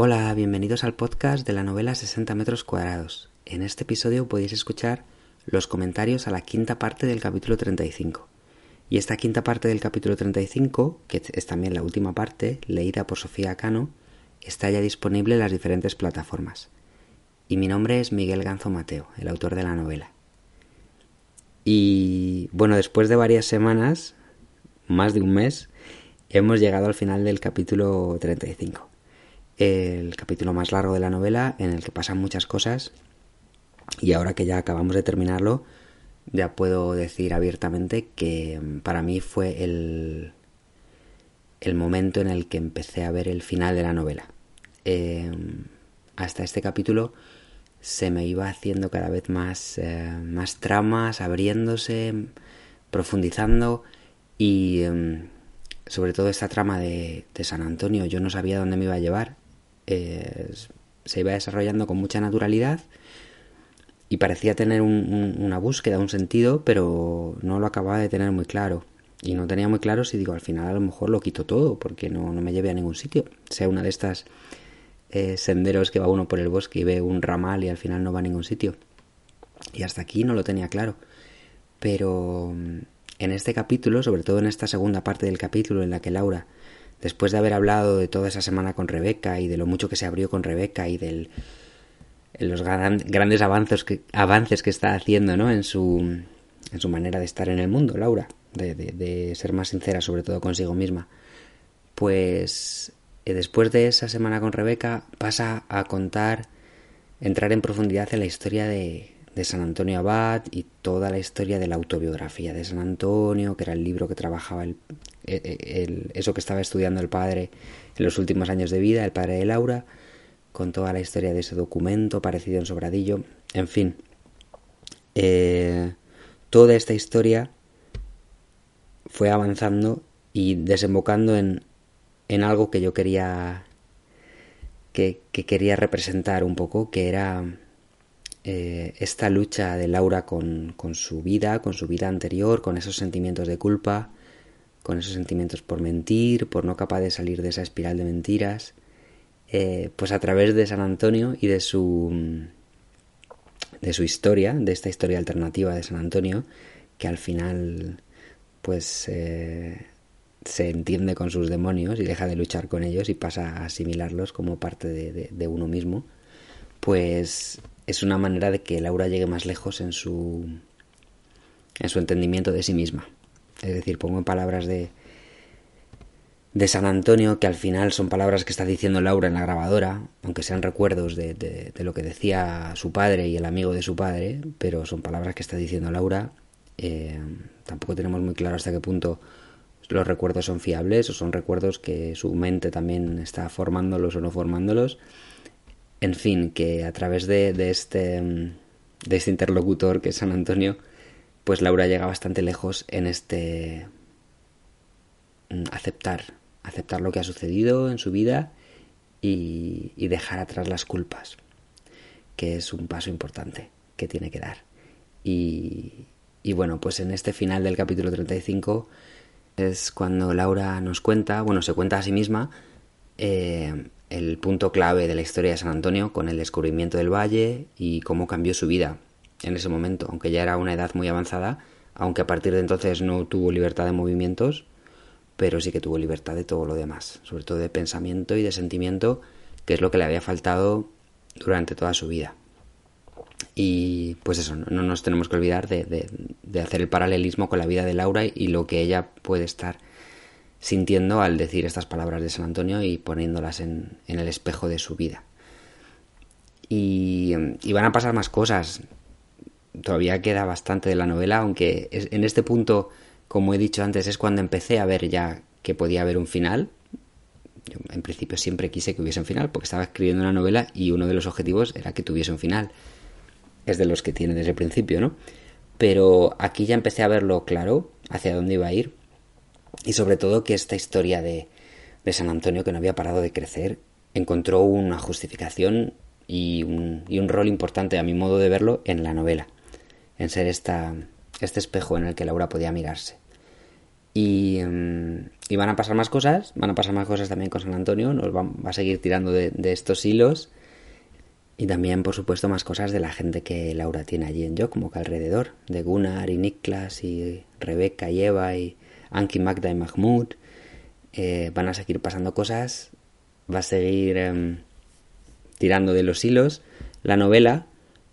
Hola, bienvenidos al podcast de la novela 60 metros cuadrados. En este episodio podéis escuchar los comentarios a la quinta parte del capítulo 35. Y esta quinta parte del capítulo 35, que es también la última parte, leída por Sofía Cano, está ya disponible en las diferentes plataformas. Y mi nombre es Miguel Ganzo Mateo, el autor de la novela. Y bueno, después de varias semanas, más de un mes, hemos llegado al final del capítulo 35 el capítulo más largo de la novela en el que pasan muchas cosas y ahora que ya acabamos de terminarlo ya puedo decir abiertamente que mm, para mí fue el, el momento en el que empecé a ver el final de la novela. Em, hasta este capítulo se me iba haciendo cada vez más, eh, más tramas, abriéndose, profundizando y em, sobre todo esta trama de, de San Antonio yo no sabía dónde me iba a llevar se iba desarrollando con mucha naturalidad y parecía tener una búsqueda, un sentido, pero no lo acababa de tener muy claro. Y no tenía muy claro si digo, al final a lo mejor lo quito todo, porque no, me lleve a ningún sitio. Sea una de estas eh, senderos que va uno por el bosque y ve un ramal y al final no va a ningún sitio. Y hasta aquí no lo tenía claro. Pero mm, en este capítulo, sobre todo en esta segunda parte del capítulo en la que Laura después de haber hablado de toda esa semana con Rebeca y de lo mucho que se abrió con Rebeca y de los grandes avances que, avances que está haciendo ¿no? en, su, en su manera de estar en el mundo, Laura, de, de, ser más sincera sobre todo consigo misma, pues eh, después de esa semana con Rebeca pasa a contar, entrar en profundidad en la historia de, de San Antonio Abad y toda la historia de la autobiografía de San Antonio, que era el libro que trabajaba el, el, eso que estaba estudiando el padre en los últimos años de vida, el padre de Laura, con toda la historia de ese documento aparecido en Sobradillo, en fin. Eh, toda esta historia fue avanzando y desembocando en, en algo que yo quería que, que, quería representar un poco, que era eh, esta lucha de Laura con, con, su vida, con su vida anterior, con esos sentimientos de culpa, con esos sentimientos por mentir, por no capaz de salir de esa espiral de mentiras, eh, pues a través de San Antonio y de su de su historia, de esta historia alternativa de San Antonio, que al final pues eh, se entiende con sus demonios y deja de luchar con ellos y pasa a asimilarlos como parte de, de uno mismo, pues es una manera de que Laura llegue más lejos en su en su entendimiento de sí misma. Es decir, pongo en palabras de, de San Antonio, que al final son palabras que está diciendo Laura en la grabadora, aunque sean recuerdos de, de, lo que decía su padre y el amigo de su padre, pero son palabras que está diciendo Laura. Eh, tampoco tenemos muy claro hasta qué punto los recuerdos son fiables o son recuerdos que su mente también está formándolos o no formándolos. En fin, que a través de, de este, de este interlocutor que es San Antonio, pues Laura llega bastante lejos en este mm, aceptar, aceptar lo que ha sucedido en su vida y, dejar atrás las culpas, que es un paso importante que tiene que dar. Y, bueno, pues en este final del capítulo 35 es cuando Laura nos cuenta, bueno, se cuenta a sí misma eh, el punto clave de la historia de San Antonio con el descubrimiento del valle y cómo cambió su vida en ese momento, aunque ya era una edad muy avanzada, aunque a partir de entonces no tuvo libertad de movimientos, pero sí que tuvo libertad de todo lo demás, sobre todo de pensamiento y de sentimiento, que es lo que le había faltado durante toda su vida. Y pues eso, no, nos tenemos que olvidar de, de, hacer el paralelismo con la vida de Laura y lo que ella puede estar sintiendo al decir estas palabras de San Antonio y poniéndolas en, el espejo de su vida. Y, y, van a pasar más cosas todavía queda bastante de la novela, aunque en este punto, como he dicho antes, es cuando empecé a ver ya que podía haber un final. Yo en principio siempre quise que hubiese un final, porque estaba escribiendo una novela y uno de los objetivos era que tuviese un final. Es de los que tiene desde el principio, ¿no? Pero aquí ya empecé a verlo claro, hacia dónde iba a ir, y sobre todo que esta historia de, de San Antonio, que no había parado de crecer, encontró una justificación y un, y un rol importante, a mi modo de verlo, en la novela en ser esta, este espejo en el que Laura podía mirarse. Y, y, van a pasar más cosas, van a pasar más cosas también con San Antonio, nos va, va a seguir tirando de, de, estos hilos. Y también, por supuesto, más cosas de la gente que Laura tiene allí en Yo, como que alrededor, de Gunnar y Niklas y Rebeca y Eva y Anki, Magda y Mahmoud. Eh, van a seguir pasando cosas, va a seguir eh, tirando de los hilos la novela,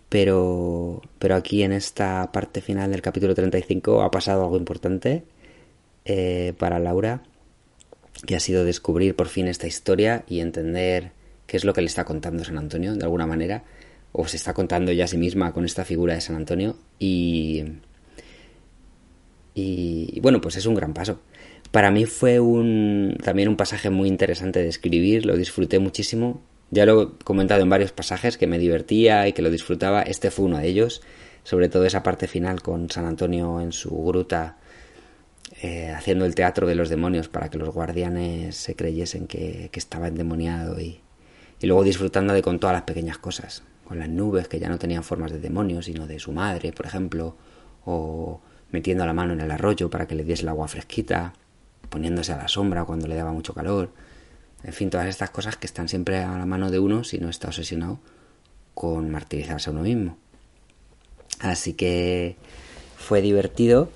pero, pero aquí en esta parte final del capítulo 35 ha pasado algo importante eh, para Laura, que ha sido descubrir por fin esta historia y entender qué es lo que le está contando San Antonio, de alguna manera, o se está contando ya a sí misma con esta figura de San Antonio, y, y, bueno, pues es un gran paso. Para mí fue un, también un pasaje muy interesante de escribir, lo disfruté muchísimo. Ya lo he comentado en varios pasajes que me divertía y que lo disfrutaba. Este fue uno de ellos, sobre todo esa parte final con San Antonio en su gruta eh, haciendo el teatro de los demonios para que los guardianes se creyesen que, que estaba endemoniado y, y luego disfrutando de con todas las pequeñas cosas, con las nubes que ya no tenían formas de demonios, sino de su madre, por ejemplo, o metiendo la mano en el arroyo para que le diese el agua fresquita, poniéndose a la sombra cuando le daba mucho calor, en fin, todas estas cosas que están siempre a la mano de uno si no está obsesionado con martirizarse a uno mismo. Así que fue divertido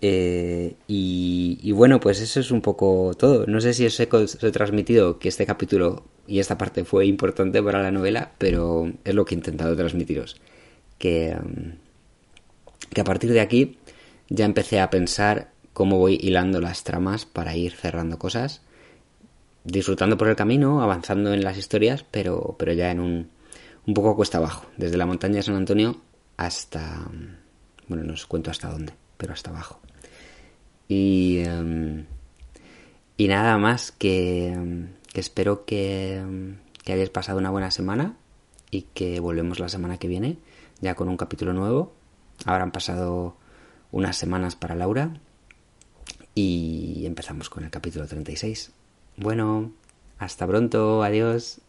eh, y, y, bueno, pues eso es un poco todo. No sé si os he, os he transmitido que este capítulo y esta parte fue importante para la novela, pero es lo que he intentado transmitiros. Que, um, que a partir de aquí ya empecé a pensar cómo voy hilando las tramas para ir cerrando cosas, disfrutando por el camino, avanzando en las historias, pero, pero ya en un, un poco cuesta abajo, desde la montaña de San Antonio hasta... Bueno, no os cuento hasta dónde, pero hasta abajo. Y, um, y nada más que, que espero que, que hayáis pasado una buena semana y que volvemos la semana que viene ya con un capítulo nuevo. Ahora han pasado unas semanas para Laura y empezamos con el capítulo 36. Bueno, hasta pronto, adiós.